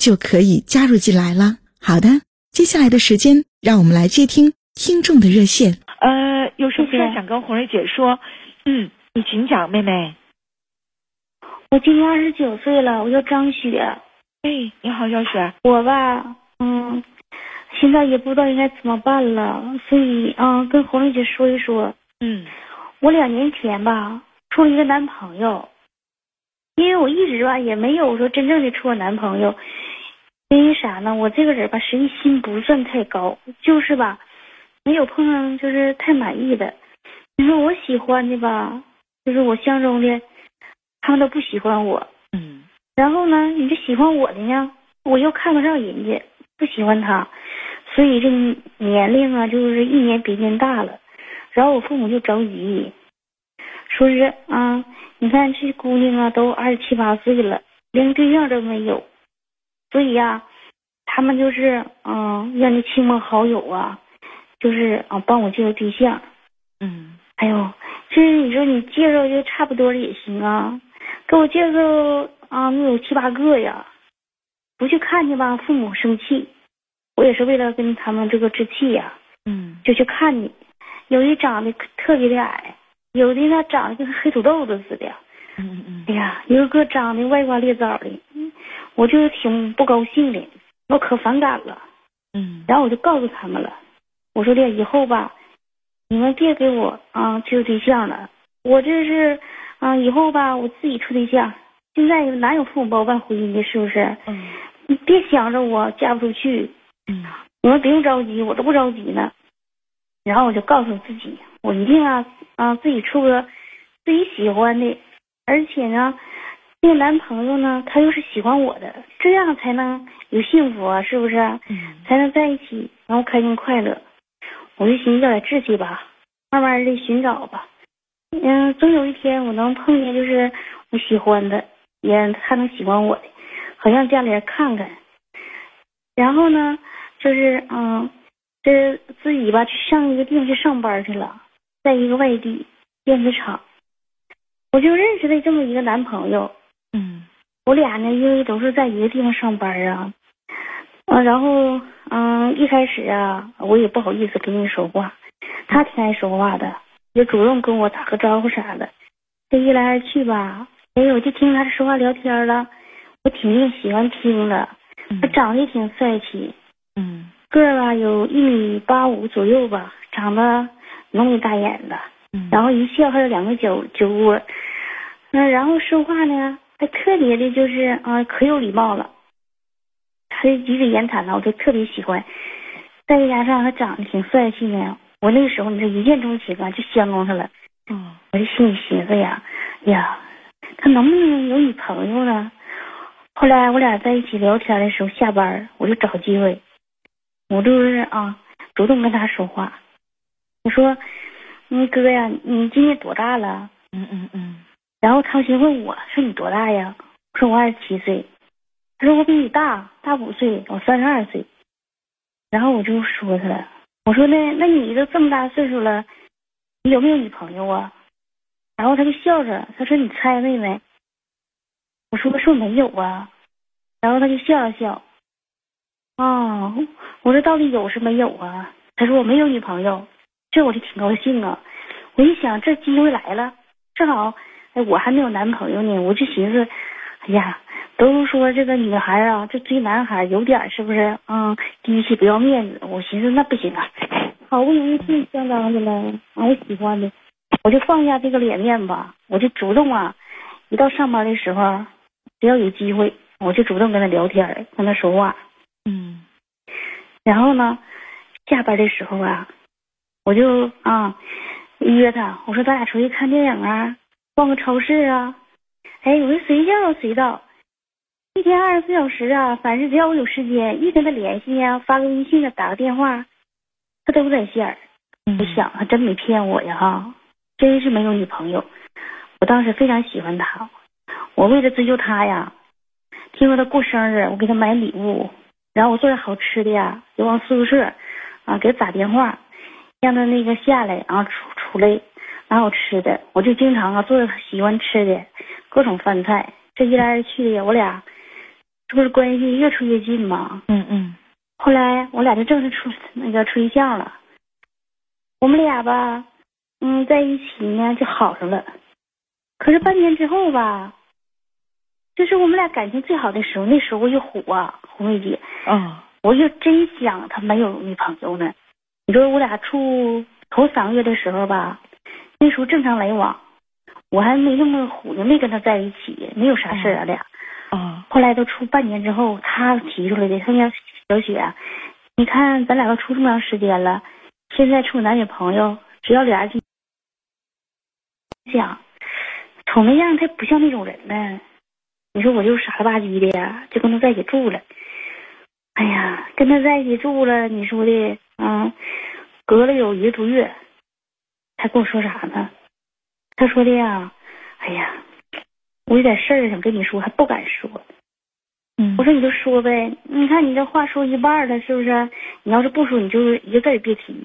就可以加入进来了。好的，接下来的时间，让我们来接听听众的热线。呃，有什么事想跟红瑞姐说？嗯，你请讲，妹妹。我今年二十九岁了，我叫张雪。哎，你好，小雪。我吧，嗯。现在也不知道应该怎么办了，所以嗯，跟红瑞姐说一说。嗯，我两年前吧处了一个男朋友，因为我一直吧也没有说真正的处过男朋友，因为啥呢？我这个人吧实际心不算太高，就是吧没有碰上就是太满意的。你说我喜欢的吧，就是我相中的，他们都不喜欢我。嗯，然后呢，你这喜欢我的呢，我又看不上人家，不喜欢他。所以这年龄啊，就是一年比一年大了，然后我父母就着急，说是啊，你看这姑娘啊，都二十七八岁了，连对象都没有，所以呀，他们就是嗯，让那亲朋好友啊，就是啊，帮我介绍对象。嗯，哎呦，这你说你介绍就差不多的也行啊，给我介绍啊，能有七八个呀，不去看去吧，父母生气。我也是为了跟他们这个置气呀，嗯，就去看你。有一长得特别的矮，有的呢长得跟黑土豆子似的，嗯嗯嗯。哎呀，有个长得歪瓜裂枣的，我就挺不高兴的，我可反感了。嗯。然后我就告诉他们了，我说的以后吧，你们别给我啊介绍对象了，我这是啊以后吧我自己处对象。现在哪有父母包办婚姻的，是不是？嗯。你别想着我嫁不出去。嗯，你们不用着急，我都不着急呢。然后我就告诉自己，我一定啊啊自己处个自己喜欢的，而且呢，那个男朋友呢，他又是喜欢我的，这样才能有幸福啊，是不是？嗯，才能在一起，然后开心快乐。我就寻思要点志气吧，慢慢的寻找吧。嗯，总有一天我能碰见就是我喜欢的，也他能喜欢我的，好让家里人看看。然后呢？就是嗯，这自己吧去上一个地方去上班去了，在一个外地电子厂，我就认识了这么一个男朋友。嗯，我俩呢，因为都是在一个地方上班啊，嗯，然后嗯，一开始啊，我也不好意思跟你说话，他挺爱说话的，也主动跟我打个招呼啥的。这一来二去吧，哎，我就听他说话聊天了，我挺喜欢听的。他长得也挺帅气。嗯，个儿吧有一米八五左右吧，长得浓眉大眼的，然后一笑还有两个酒酒窝，嗯，然后说话呢还特别的就是啊可有礼貌了，他的举止言谈呢我就特别喜欢，再加上他长得挺帅气的，我那个时候你说一见钟情啊就相中他了，嗯，我就心里寻思呀呀，他能不能有女朋友呢？后来我俩在一起聊天的时候，下班我就找机会。我就是啊，主动跟他说话。我说：“嗯，哥呀，你今年多大了？”嗯嗯嗯。然后他先问我说：“你多大呀？”我说：“我二十七岁。”他说：“我比你大，大五岁，我三十二岁。”然后我就说他了，我说：“那那你都这么大岁数了，你有没有女朋友啊？”然后他就笑着，他说：“你猜妹妹。”我说：“说没有啊。”然后他就笑了笑。哦，我说到底有是没有啊？他说我没有女朋友，这我就挺高兴啊。我一想这机会来了，正好哎我还没有男朋友呢，我就寻思，哎呀，都说这个女孩啊，这追男孩有点是不是？嗯，低气不要面子。我寻思那不行啊，好不容易进相当的了，啊，我喜欢的，我就放下这个脸面吧，我就主动啊，一到上班的时候，只要有机会，我就主动跟他聊天，跟他说话。嗯，然后呢，下班的时候啊，我就啊约他，我说咱俩出去看电影啊，逛个超市啊。哎，我说随叫随到。一天二十四小时啊，反正只要我有时间，一跟他联系呀，发个微信啊，打个电话，他都在线儿。我想，他真没骗我呀，哈，真是没有女朋友。我当时非常喜欢他，我为了追求他呀，听说他过生日，我给他买礼物，然后我做点好吃的呀，就往宿舍啊给他打电话，让他那个下来，然后出出来拿好吃的，我就经常啊做他喜欢吃的各种饭菜，这一来二去的，我俩。这不是关系越处越近吗？嗯嗯。后来我俩就正式处那个处对象了。我们俩吧，嗯，在一起呢就好上了。可是半年之后吧，就是我们俩感情最好的时候，那时候我就虎啊，红梅姐。嗯。我就真想他没有女朋友呢。你说我俩处头三个月的时候吧，那时候正常来往，我还没那么虎呢，没跟他在一起，没有啥事儿，俺俩。啊，后来都处半年之后，他提出来的。他说：“小雪，你看咱俩都处这么长时间了，现在处男女朋友，只要俩人想，瞅那样，他不像那种人呢。你说我就傻了吧唧的呀，就跟他在一起住了。哎呀，跟他在一起住了，你说的，嗯，隔了有一个多月，他跟我说啥呢？他说的呀，哎呀。”我有点事儿想跟你说，还不敢说。嗯，我说你就说呗。你看你这话说一半了，是不是？你要是不说，你就一个字也别提。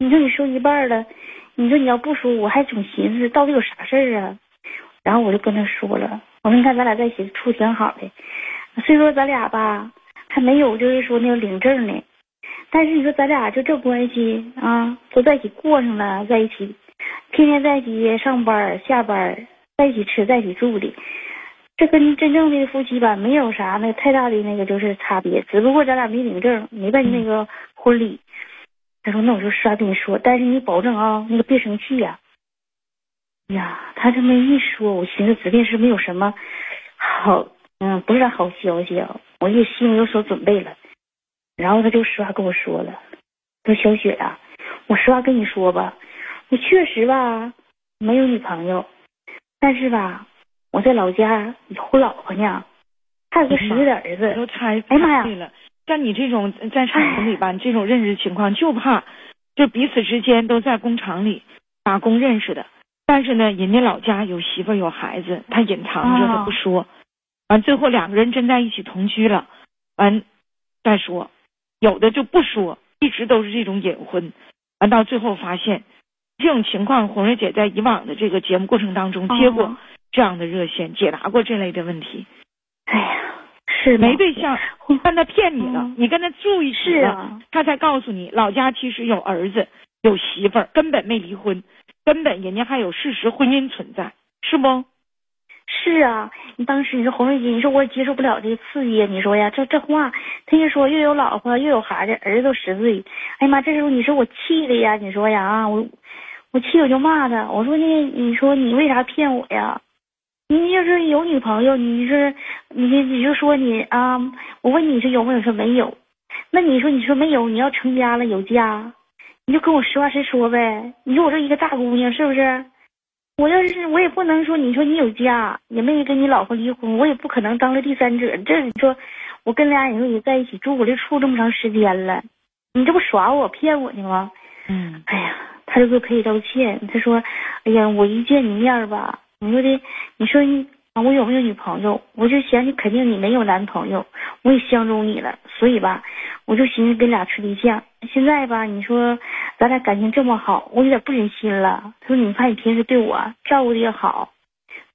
你说你说一半了，你说你要不说，我还总寻思到底有啥事儿啊。然后我就跟他说了，我说你看咱俩在一起处挺好的，虽说咱俩吧还没有就是说那个领证呢，但是你说咱俩就这关系啊，都在一起过上了，在一起天天在一起上班下班。在一起吃，在一起住的，这跟真正的夫妻吧没有啥那太大的那个就是差别，只不过咱俩没领证，没办那个婚礼。他说：“那我就实话跟你说，但是你保证啊，那个别生气呀。”呀，他这么一说，我寻思指定是没有什么好，嗯，不是啥好消息啊，我也心里有所准备了。然后他就实话跟我说了：“说小雪呀，我实话跟你说吧，我确实吧没有女朋友。”但是吧，我在老家有老婆呢，还有个十岁的儿子。都猜哎妈呀！像你这种在厂子里吧，这种认识情况就怕，就彼此之间都在工厂里打工认识的。但是呢，人家老家有媳妇有孩子，他隐藏着他不说。完最后两个人真在一起同居了，完再说，有的就不说，一直都是这种隐婚。完到最后发现。这种情况，红瑞姐在以往的这个节目过程当中接过这样的热线，解答过这类的问题。哎呀，是没对象，但他骗你了，你跟他住一起了，他才告诉你老家其实有儿子有媳妇儿，根本没离婚，根本人家还有事实婚姻存在，是不？是啊，你当时你说红瑞姐，你说我也接受不了这个刺激，你说呀，这这话，他一说又有老婆又有孩子，儿子都十岁，哎呀妈，这时候你说我气的呀，你说呀啊我。我气我就骂他，我说你你说你为啥骗我呀？你要是有女朋友，你是你你就说你啊，我问你是有没有，说没有。那你说你说没有，你要成家了有家，你就跟我实话实说呗。你说我这一个大姑娘是不是？我要是我也不能说你说你有家，也没跟你老婆离婚，我也不可能当了第三者。这你说我跟俩人也在一起住，我这处这么长时间了，你这不耍我骗我呢吗？嗯，哎呀。他就给我赔礼道歉，他说：“哎呀，我一见你面吧，你说的，你说你我有没有女朋友？我就想你肯定你没有男朋友，我也相中你了，所以吧，我就寻思跟俩处对象。现在吧，你说咱俩感情这么好，我有点不忍心了。他说，你看你平时对我照顾的也好，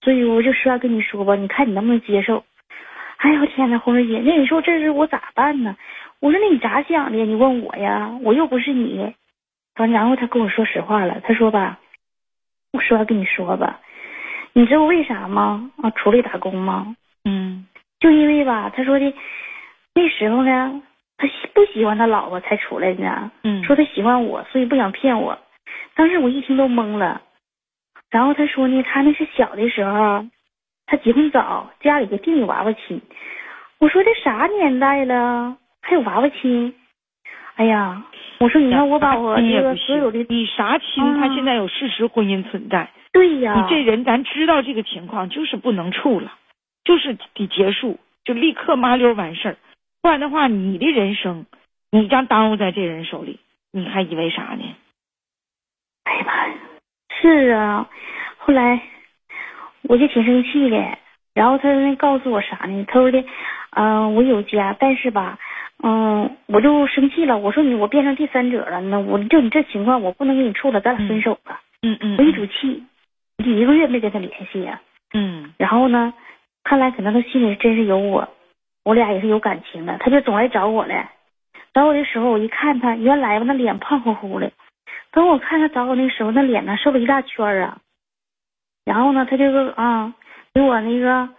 所以我就实话跟你说吧，你看你能不能接受？哎呦天呐，红瑞姐，那你说这是我咋办呢？我说那你咋想的？你问我呀，我又不是你。”完，然后他跟我说实话了。他说吧，我实话跟你说吧，你知道为啥吗？啊，出来打工吗？嗯，就因为吧，他说的那时候呢，他喜不喜欢他老婆才出来的，嗯，说他喜欢我，所以不想骗我。当时我一听都懵了。然后他说呢，他那是小的时候，他结婚早，家里就定有娃娃亲。我说这啥年代了，还有娃娃亲？哎呀，我说你看我把我这个所有的你啥亲，啊他现在有事实婚姻存在。对呀，你这人咱知道这个情况，就是不能处了，就是得结束，就立刻麻溜完事儿，不然的话，你的人生你将耽误在这人手里，你还以为啥呢？哎呀妈呀，是啊，后来我就挺生气的，然后他那告诉我啥呢？他说的，嗯、我有家，但是吧，嗯，我就生气了。我说你我变成第三者了，那我就你这情况，我不能跟你处了，咱俩分手吧。嗯嗯我一赌气，一个月没跟他联系呀、嗯然后呢，看来可能他心里真是有我，我俩也是有感情的，他就总来找我来。找我的时候，我一看他，原来吧那脸胖乎乎的，等我看他找我那时候，那脸呢瘦了一大圈啊。然后呢，他这个啊，给我那个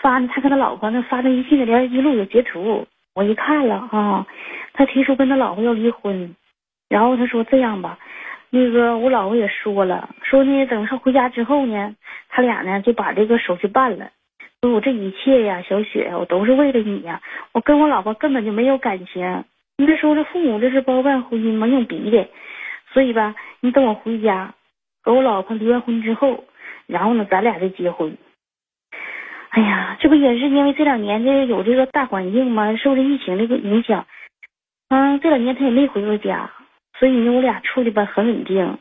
发，他跟他老婆那发的微信的聊天记录有截图，我一看了啊，他提出跟他老婆要离婚，然后他说这样吧，那个我老婆也说了，说呢等他回家之后呢，他俩呢就把这个手续办了。我这一切呀，小雪，我都是为了你呀，我跟我老婆根本就没有感情。你别说这父母这是包办婚姻嘛，用逼的，所以吧，你等我回家，和我老婆离完婚之后，然后呢，咱俩再结婚。哎呀，这不也是因为这两年这有这个大环境嘛，受这疫情这个影响，嗯，这两年他也没回过家，所以呢，我俩处的吧很稳定。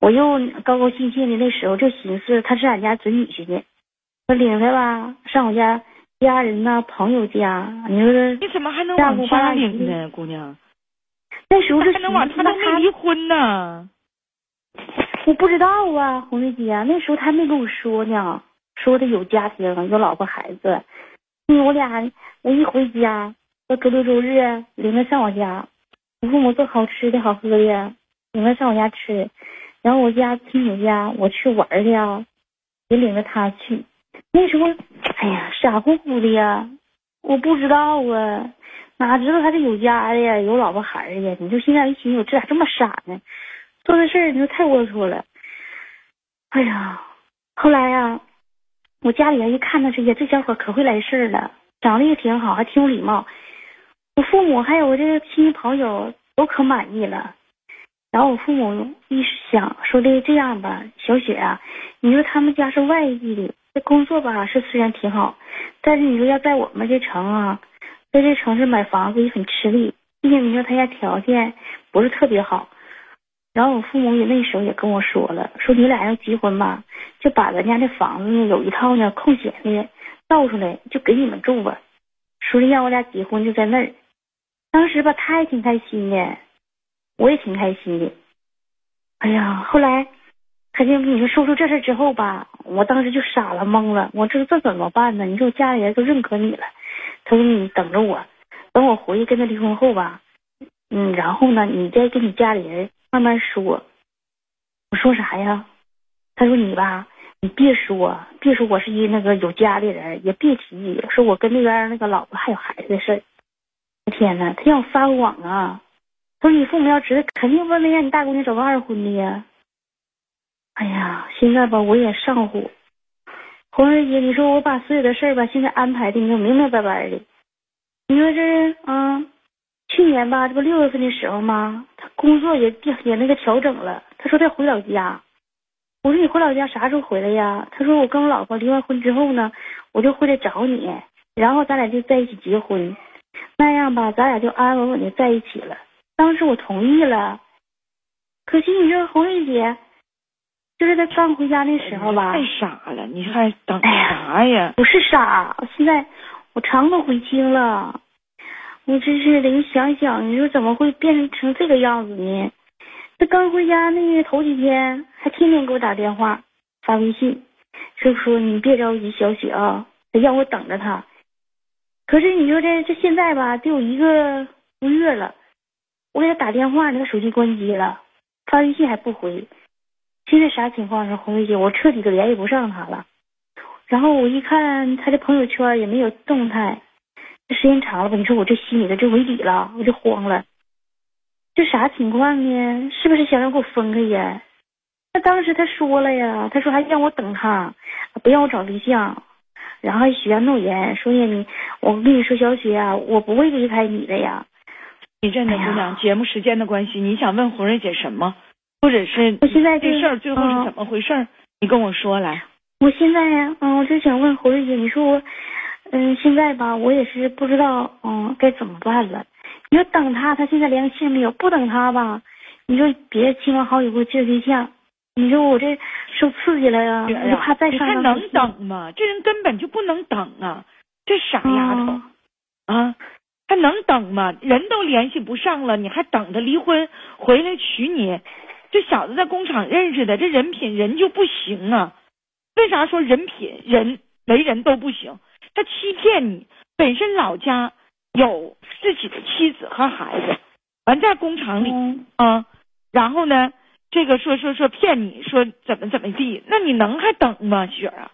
我又高高兴兴的那时候就寻思他是俺家准女婿呢，我领他吧上我家家人呐、朋友家，你说这你怎么还能往家领呢，姑娘？那时候就还能往他都没离婚呢。我不知道啊，红瑞姐，那时候他没跟我说呢，说他有家庭，有老婆孩子。嗯，我俩我一回家，到周六周日领他上我家，我父母做好吃的好喝的，领他上我家吃。然后我家亲戚家我去玩儿去啊，也领着他去。那时候，哎呀，傻乎乎的呀，我不知道啊，哪知道他是有家的呀，有老婆孩儿的呀。你就现在一寻思，我这咋这么傻呢？做的事儿你说太龌龊了。哎呀，后来呀、我家里人一看他这些，这小伙可会来事儿了，长得也挺好，还挺有礼貌。我父母还有我这个亲戚朋友都可满意了。然后我父母一想说的这样吧，小雪啊，你说他们家是外地的，这工作吧是虽然挺好，但是你说要在我们这城啊，在这城市买房子也很吃力，毕竟你说他家条件不是特别好。然后我父母也那时候也跟我说了，说你俩要结婚吧，就把咱家这房子呢有一套呢空闲的造出来，就给你们住吧。说是让我俩结婚就在那儿。当时吧，他也挺开心的，我也挺开心的。哎呀，后来他就跟你说说出这事之后吧，我当时就傻了懵了，我这这怎么办呢？你说我家里人都认可你了，他说你等着我，等我回去跟他离婚后吧，嗯，然后呢，你再跟你家里人慢慢说。我说啥呀？他说你吧，你别说，别说我是一那个有家的人，也别提说我跟那边那个老婆还有孩子的事。天呐，他让我撒谎啊！他说你父母要知道，肯定不能让你大姑娘找个二婚的呀。哎呀，现在吧我也上火。红瑞姐，你说我把所有的事儿吧，现在安排的你说明明白白的。你说这啊，去年吧，这不六月份的时候吗？他工作也也那个调整了。他说他回老家。我说你回老家啥时候回来呀？他说我跟我老婆离完婚之后呢，我就回来找你，然后咱俩就在一起结婚，那样吧，咱俩就安安稳稳的在一起了。当时我同意了，可惜你说红瑞姐，就是他刚回家那时候吧，太傻了，你还等哎呀啥呀？不是傻，现在我肠都悔青了，我真是的，你想想，你说怎么会变成这个样子呢？他刚回家那头几天，还天天给我打电话、发微信，就说你别着急，小雪啊，得让我等着他。可是你说这这现在吧，得有一个多月了，我给他打电话，那个手机关机了，发微信还不回。现在啥情况是，红瑞姐？我彻底的联系不上他了。然后我一看他的朋友圈也没有动态，这时间长了吧，你说我这心里头就没底了，我就慌了。这啥情况呢？是不是想让我分开呀？那当时他说了呀，他说还让我等他，不让我找对象，然后还许下诺言，说呀你，我跟你说小雪啊，我不会离开你的呀。你这的姑娘，节目时间的关系，你想问红瑞姐什么？或者是我现在这事儿最后是怎么回事？你跟我说来。我现在呀，嗯，我就想问侯瑞姐，你说我，嗯，现在吧，我也是不知道，嗯，该怎么办了。你说等他，他现在联系没有？不等他吧，你说别亲朋好友给我介绍对象。你说我这受刺激了呀，我就怕再伤他能等吗？这人根本就不能等啊！这傻丫头啊，还能等吗？人都联系不上了，你还等他离婚回来娶你？这小子在工厂认识的，这人品人就不行啊！为啥说人品人为人都不行？他欺骗你，本身老家有自己的妻子和孩子，完在工厂里啊，然后呢？这个说说说骗你说怎么怎么地，那你能还等吗，雪儿啊？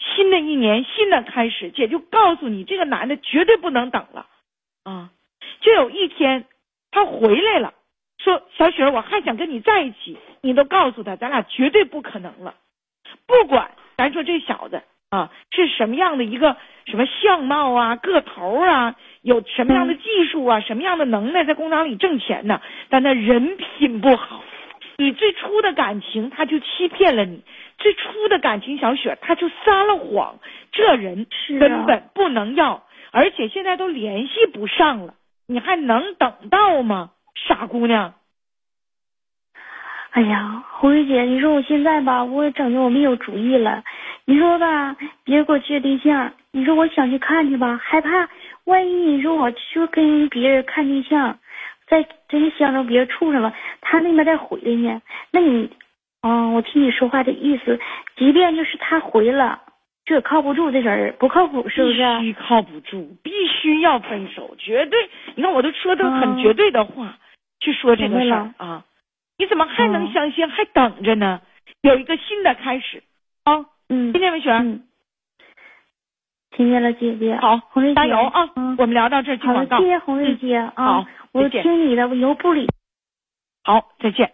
新的一年新的开始，姐就告诉你，这个男的绝对不能等了啊！就有一天他回来了，说小雪儿，我还想跟你在一起，你都告诉他，咱俩绝对不可能了。不管咱说这小子啊是什么样的一个什么相貌啊、个头啊，有什么样的技术啊、什么样的能耐，在工厂里挣钱呢？但他人品不好。你最初的感情，他就欺骗了你；最初的感情，小雪他就撒了谎。这人根本不能要，而且现在都联系不上了，你还能等到吗？傻姑娘！哎呀，红玉姐，你说我现在吧，我也整的我没有主意了。你说吧，别给我介绍对象。你说我想去看去吧，害怕万一你说我去跟别人看对象。再真相中别人处上了，他那边再回来呢？那你，嗯，我听你说话的意思，即便就是他回了，这靠不住，这人不靠谱，是不是？必须靠不住，必须要分手，绝对。你看，我都说的很绝对的话去说这个事儿啊，你怎么还能相信，还等着呢？有一个新的开始啊，嗯，听见没，雪儿？听见了，姐姐。好，红瑞加油啊！我们聊到这儿，好了，谢谢红瑞姐啊。好。我听你的，我以后不理。好，再见。